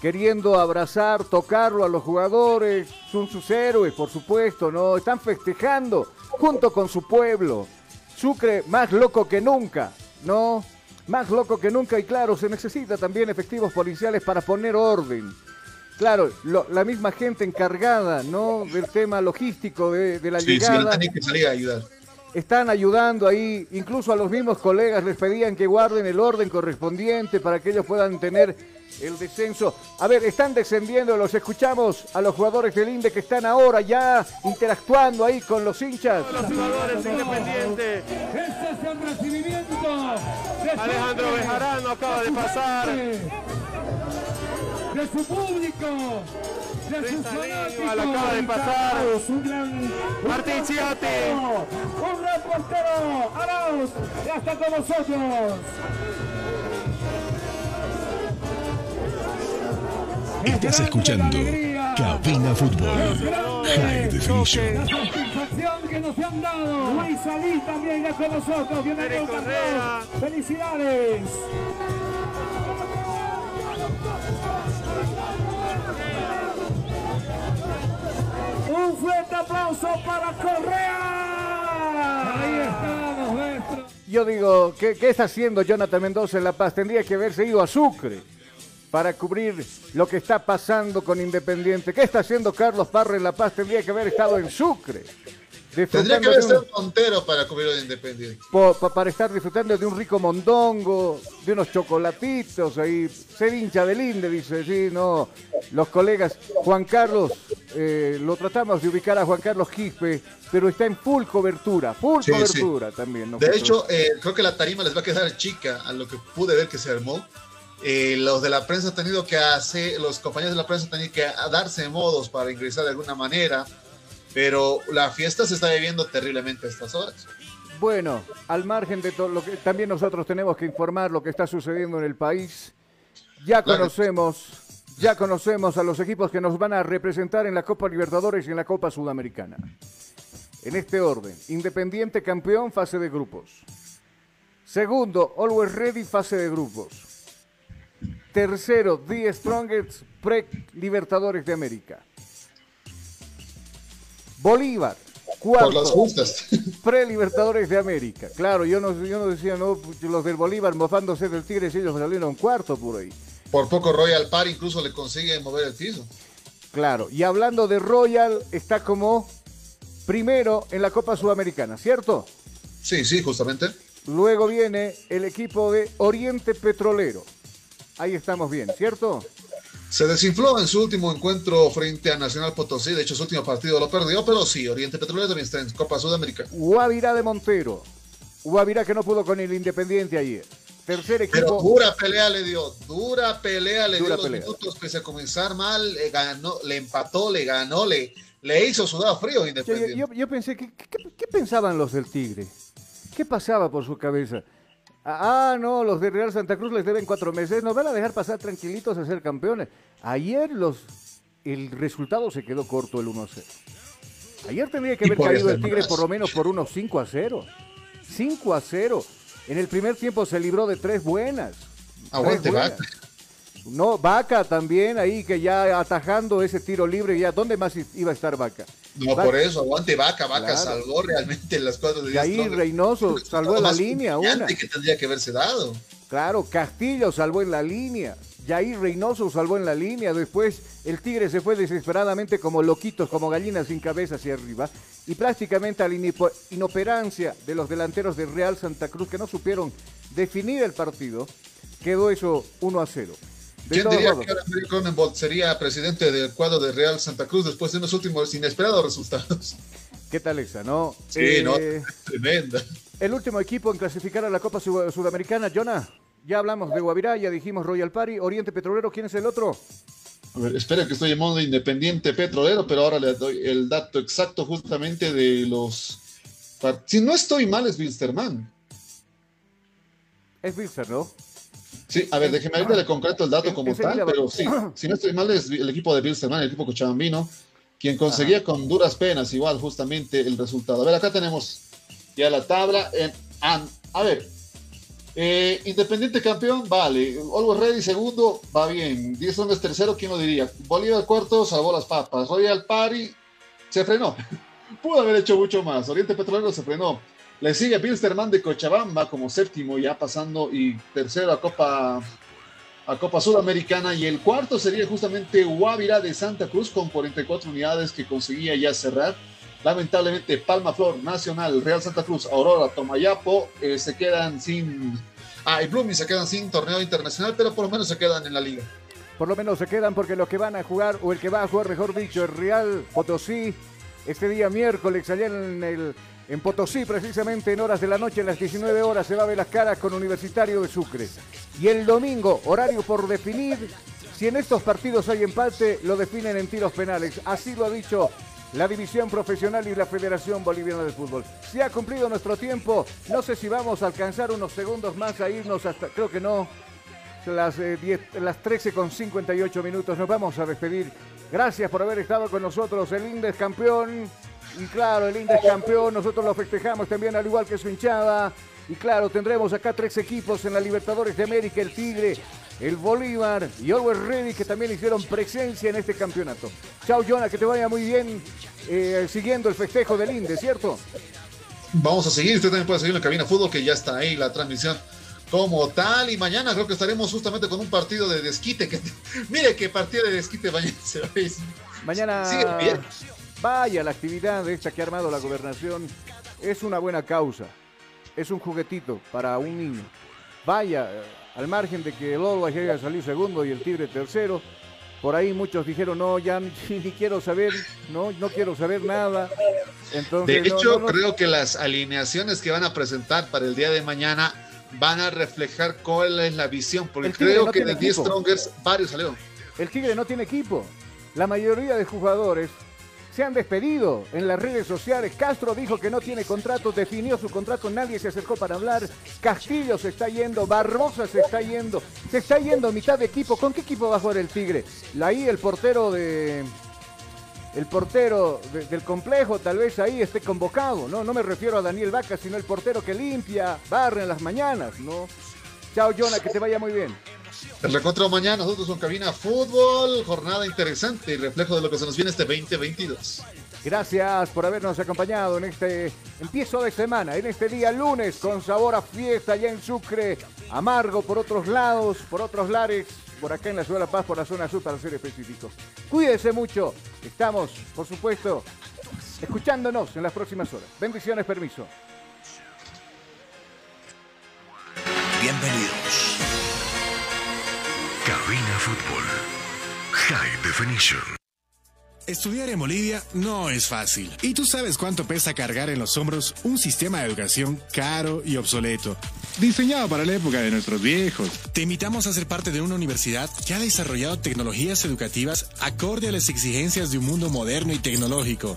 D: queriendo abrazar, tocarlo a los jugadores, son sus héroes, por supuesto, ¿no? Están festejando junto con su pueblo. Sucre más loco que nunca, ¿no? Más loco que nunca y claro, se necesita también efectivos policiales para poner orden. Claro, la misma gente encargada, ¿no? Del tema logístico de, la llegada.
F: que salir a ayudar.
D: Están ayudando ahí, incluso a los mismos colegas les pedían que guarden el orden correspondiente para que ellos puedan tener el descenso. A ver, están descendiendo, los escuchamos a los jugadores del INDE que están ahora ya interactuando ahí con los hinchas.
L: Los jugadores independientes. Este es el recibimiento
K: Alejandro Bejarano acaba de pasar.
L: De su público. Fanáticos.
K: acaba de pasar. Martín Ciotti.
L: Un gran portero. Arauz. Ya está con nosotros.
C: Estás escuchando Cabina Fútbol High Definition.
L: La satisfacción que nos han dado. Luis Salí también ya con nosotros. Bienvenido. Felicidades. Un fuerte aplauso para Correa. Ahí estamos, maestro.
D: Yo digo, ¿qué, ¿qué está haciendo Jonathan Mendoza en La Paz? Tendría que haberse ido a Sucre para cubrir lo que está pasando con Independiente. ¿Qué está haciendo Carlos Parra en La Paz? Tendría que haber estado en Sucre.
F: Tendría que haber estado Montero para cubrir el Independiente.
D: Po- pa- para estar disfrutando de un rico mondongo, de unos chocolatitos ahí. Ser hincha del Inde, dice, sí, no. Los colegas, Juan Carlos, eh, lo tratamos de ubicar a Juan Carlos Quispe, pero está en full cobertura, full
F: Sí, sí.
D: cobertura también. ¿no?
F: De hecho, eh, creo que la tarima les va a quedar chica a lo que pude ver que se armó. Eh, los de la prensa han tenido que hacer, los compañeros de la prensa han tenido que darse modos para ingresar de alguna manera, pero la fiesta se está viviendo terriblemente a estas horas.
D: Bueno, al margen de todo lo que también nosotros tenemos que informar lo que está sucediendo en el país. Ya conocemos, ya conocemos a los equipos que nos van a representar en la Copa Libertadores y en la Copa Sudamericana. En este orden, Independiente campeón, fase de grupos. Segundo, Always Ready, fase de grupos. Tercero, The Strongest, pre-Libertadores de América. Bolívar, cuarto.
F: Por las justas.
D: Pre-Libertadores de América. Claro, yo no, yo no decía, no, los del Bolívar mofándose del Tigres, ellos salieron cuarto por ahí.
F: Por poco Royal Par incluso le consigue mover el piso.
D: Claro, y hablando de Royal, está como primero en la Copa Sudamericana, ¿cierto?
F: Sí, sí, justamente.
D: Luego viene el equipo de Oriente Petrolero. Ahí estamos bien, ¿cierto?
F: Se desinfló en su último encuentro frente a Nacional Potosí. De hecho, su último partido lo perdió, pero sí, Oriente Petrolero también está en Copa Sudamericana.
D: Guavirá de Montero. Guavirá que no pudo con el Independiente ayer. Tercer equipo.
F: Pero dura pelea le dio, dura pelea le
D: Dura
F: dio los
D: pelea.
F: minutos, pese a comenzar mal, le ganó, le empató, le ganó, le, le hizo sudado frío
D: Yo,
F: Independiente.
D: yo- yo pensé, ¿qué, qué, qué pensaban los del Tigre? ¿Qué pasaba por su cabeza? Ah, ah, no, los de Real Santa Cruz les deben cuatro meses, nos van a dejar pasar tranquilitos a ser campeones. Ayer los, el resultado se quedó corto el 1 0. Ayer tendría que haber caído el Tigre por lo menos por unos 5 a 0. 5 a 0. En el primer tiempo se libró de tres buenas.
F: Aguante,
D: Tres buenas. No, Vaca también ahí que ya atajando ese tiro libre, ya, ¿dónde más iba a estar Vaca?
F: No,
D: Vaca-
F: por eso, aguante Vaca, Vaca
D: Claro.
F: salvó realmente las cosas de
D: Y ahí. Reynoso salvó en la línea una.
F: que tendría que haberse dado.
D: Claro, Castillo salvó en la línea. Yair Reynoso salvó en la línea. Después el Tigre se fue desesperadamente como loquitos, como gallinas sin cabeza hacia arriba. Y prácticamente a la inoperancia de los delanteros de Real Santa Cruz que no supieron definir el partido, quedó eso 1 a 0.
F: ¿Quién diría
D: modos,
F: que ahora Mario Cronenbold sería presidente del cuadro de Real Santa Cruz después de unos últimos inesperados resultados?
D: ¿qué tal esa, no?
F: Sí,
D: Eh,
F: no, tremenda.
D: El último equipo en clasificar a la Copa Sud- Sudamericana, Jonah. Ya hablamos de Guavirá, ya dijimos Royal Party, Oriente Petrolero, ¿quién es el otro?
F: A ver, espera que estoy en modo independiente petrolero, pero ahora le doy el dato exacto justamente de los... Si no estoy mal, es Wilstermann.
D: Es Wilster, ¿no?
F: Sí, a ver, déjeme ahorita le concreto el dato como tal, pero sí, si no estoy mal, es el equipo de Wilstermann, el equipo cochabambino, quien conseguía con duras penas igual justamente el resultado. A ver, acá tenemos ya la tabla. En, a ver, eh, Independiente campeón, vale. Always Ready segundo, va bien. 10 hombres tercero, ¿quién lo diría? Bolívar cuarto, salvó las papas. Royal Party se frenó. Pudo haber hecho mucho más. Oriente Petrolero se frenó. Le sigue Pilsterman de Cochabamba como séptimo, ya pasando y tercero a Copa, a Copa Sudamericana. Y el cuarto sería justamente Guavirá de Santa Cruz con 44 unidades que conseguía ya cerrar. Lamentablemente, Palma Flor, Nacional, Real Santa Cruz, Aurora, Tomayapo eh, se quedan sin. Ah, y Blooming se quedan sin torneo internacional, pero por lo menos se quedan en la liga.
D: Por lo menos se quedan porque los que van a jugar, o el que va a jugar, mejor dicho, el Real Potosí, este día miércoles, allá en el En Potosí, precisamente en horas de la noche, en las 19 horas, se va a ver las caras con Universitario de Sucre. Y el domingo, horario por definir. Si en estos partidos hay empate, lo definen en tiros penales. Así lo ha dicho la división profesional y la Federación Boliviana de Fútbol. Se ha cumplido nuestro tiempo. No sé si vamos a alcanzar unos segundos más a irnos hasta, creo que no, las, eh, las 13 con 58 minutos. Nos vamos a despedir. Gracias por haber estado con nosotros. El Indes campeón. Y claro, el Indes campeón. Nosotros lo festejamos también, al igual que su hinchada. Y claro, tendremos acá tres equipos en la Libertadores de América: el Tigre, el Bolívar y Always Ready, que también hicieron presencia en este campeonato. Chao, Jonah, que te vaya muy bien eh, siguiendo el festejo del Indes, ¿cierto?
F: Vamos a seguir. Usted también puede seguir en la cabina fútbol, que ya está ahí la transmisión como tal. Y mañana creo que estaremos justamente con un partido de desquite. Que, mire qué partido de desquite mañana se va
D: Mañana vaya la actividad de esta que ha armado la gobernación. Es una buena causa. Es un juguetito para un niño. Vaya, eh, al margen de que el Always llegue a salir segundo y el Tigre tercero. Por ahí muchos dijeron, no, ya ni, quiero saber, no, no quiero saber nada.
F: Entonces, de hecho, creo que las alineaciones que van a presentar para el día de mañana van a reflejar cuál es la visión, porque creo que de 10 Strongers varios salieron.
D: El Tigre no tiene equipo. La mayoría de jugadores se han despedido en las redes sociales. Castro dijo que no tiene contrato, definió su contrato, nadie se acercó para hablar. Castillo se está yendo, Barbosa se está yendo, se está yendo mitad de equipo. ¿Con qué equipo va a jugar el Tigre? Ahí el portero de, el portero del complejo tal vez ahí esté convocado, ¿no? No me refiero a Daniel Vaca, sino el portero que limpia, barre en las mañanas, ¿no? Chao, Jonah, que te vaya muy bien.
F: El reencuentro mañana, nosotros con Cabina Fútbol, jornada interesante y reflejo de lo que se nos viene este 2022.
D: Gracias por habernos acompañado en este empiezo de semana, en este día lunes con sabor a fiesta allá en Sucre, amargo por otros lados, por otros lares, por acá en la Ciudad de La Paz, por la zona sur para ser específicos. Cuídense mucho, estamos, por supuesto, escuchándonos en las próximas horas. Bendiciones, permiso.
C: Bienvenidos. Cabina Fútbol. High Definition.
E: Estudiar en Bolivia no es fácil. Y tú sabes cuánto pesa cargar en los hombros un sistema de educación caro y obsoleto. Diseñado para la época de nuestros viejos. Te invitamos a ser parte de una universidad que ha desarrollado tecnologías educativas acorde a las exigencias de un mundo moderno y tecnológico.